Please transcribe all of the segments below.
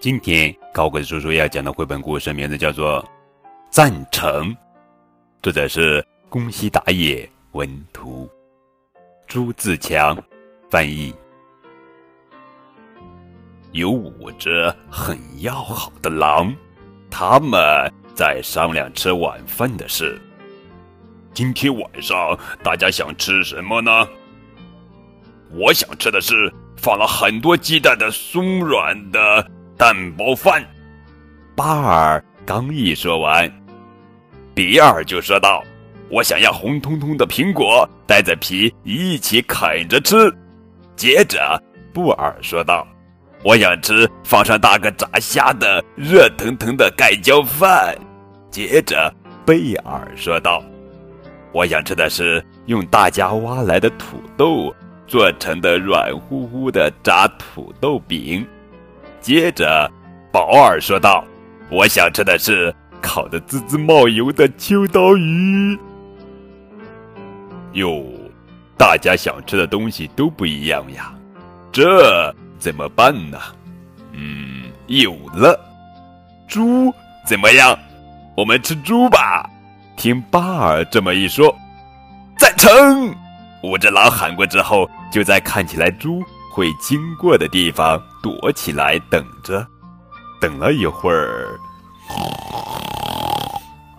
今天高贵叔叔要讲的绘本故事名字叫做《赞成》，作者是宫西达也，文图，朱自强翻译。有五只很要好的狼，他们在商量吃晚饭的事。今天晚上大家想吃什么呢？我想吃的是放了很多鸡蛋的松软的。蛋包饭，巴尔刚一说完，比尔就说道：“我想要红彤彤的苹果，带着皮一起啃着吃。”接着，布尔说道：“我想吃放上大个炸虾的热腾腾的盖浇饭。”接着，贝尔说道：“我想吃的是用大家挖来的土豆做成的软乎乎的炸土豆饼。”接着，保尔说道：“我想吃的是烤的滋滋冒油的秋刀鱼。”哟，大家想吃的东西都不一样呀，这怎么办呢？嗯，有了，猪怎么样？我们吃猪吧。听巴尔这么一说，赞成。五只狼喊过之后，就在看起来猪。会经过的地方躲起来等着，等了一会儿，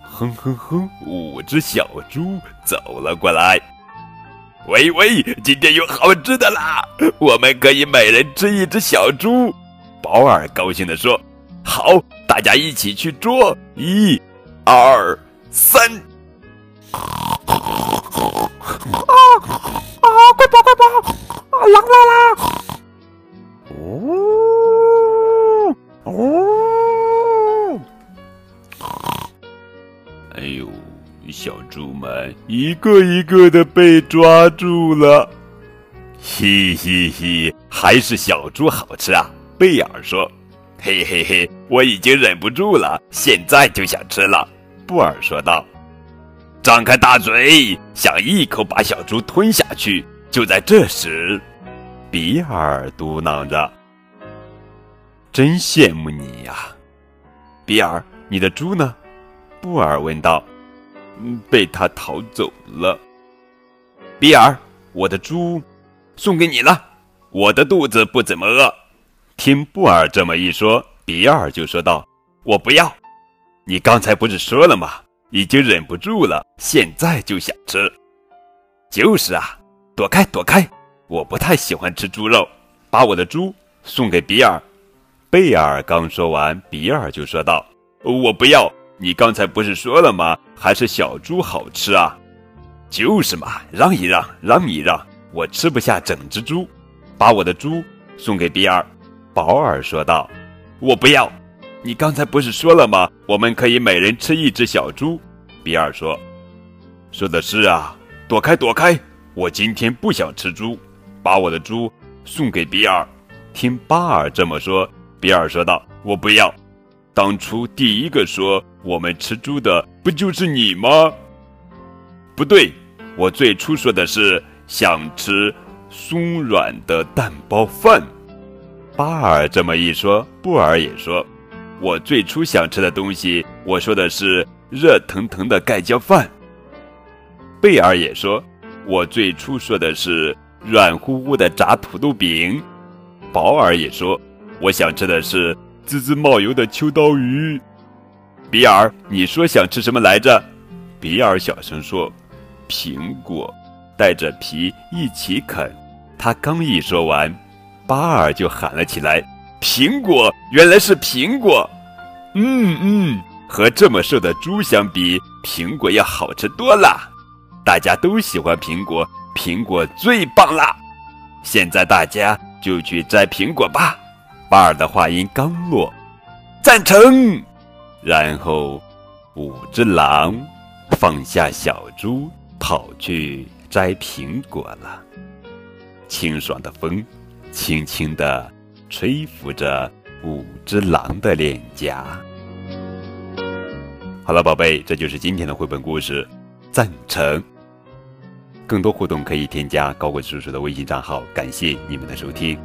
哼哼哼，五只小猪走了过来。喂喂，今天有好吃的啦！我们可以每人吃一只小猪。保尔高兴地说：“好，大家一起去捉！一、二、三！”啊啊！快跑快跑！啊，狼来啦！呜呜！哎呦，小猪们一个一个的被抓住了。嘻嘻嘻，还是小猪好吃啊！贝尔说：“嘿嘿嘿，我已经忍不住了，现在就想吃了。”布尔说道：“张开大嘴，想一口把小猪吞下去。”就在这时，比尔嘟囔着：“真羡慕你呀，比尔，你的猪呢？”布尔问道。“嗯，被他逃走了。”比尔，我的猪送给你了。我的肚子不怎么饿。听布尔这么一说，比尔就说道：“我不要。你刚才不是说了吗？已经忍不住了，现在就想吃。”就是啊。躲开，躲开！我不太喜欢吃猪肉，把我的猪送给比尔。贝尔刚说完，比尔就说道：“我不要！你刚才不是说了吗？还是小猪好吃啊！”就是嘛，让一让，让一让！我吃不下整只猪，把我的猪送给比尔。保尔说道：“我不要！你刚才不是说了吗？我们可以每人吃一只小猪。”比尔说：“说的是啊，躲开，躲开！”我今天不想吃猪，把我的猪送给比尔。听巴尔这么说，比尔说道：“我不要。当初第一个说我们吃猪的不就是你吗？”不对，我最初说的是想吃松软的蛋包饭。巴尔这么一说，布尔也说：“我最初想吃的东西，我说的是热腾腾的盖浇饭。”贝尔也说。我最初说的是软乎乎的炸土豆饼，保尔也说我想吃的是滋滋冒油的秋刀鱼。比尔，你说想吃什么来着？比尔小声说：“苹果，带着皮一起啃。”他刚一说完，巴尔就喊了起来：“苹果，原来是苹果！嗯嗯，和这么瘦的猪相比，苹果要好吃多了。”大家都喜欢苹果，苹果最棒啦！现在大家就去摘苹果吧。巴尔的话音刚落，赞成。然后，五只狼放下小猪，跑去摘苹果了。清爽的风，轻轻地吹拂着五只狼的脸颊。好了，宝贝，这就是今天的绘本故事，赞成。更多互动可以添加高贵叔叔的微信账号。感谢你们的收听。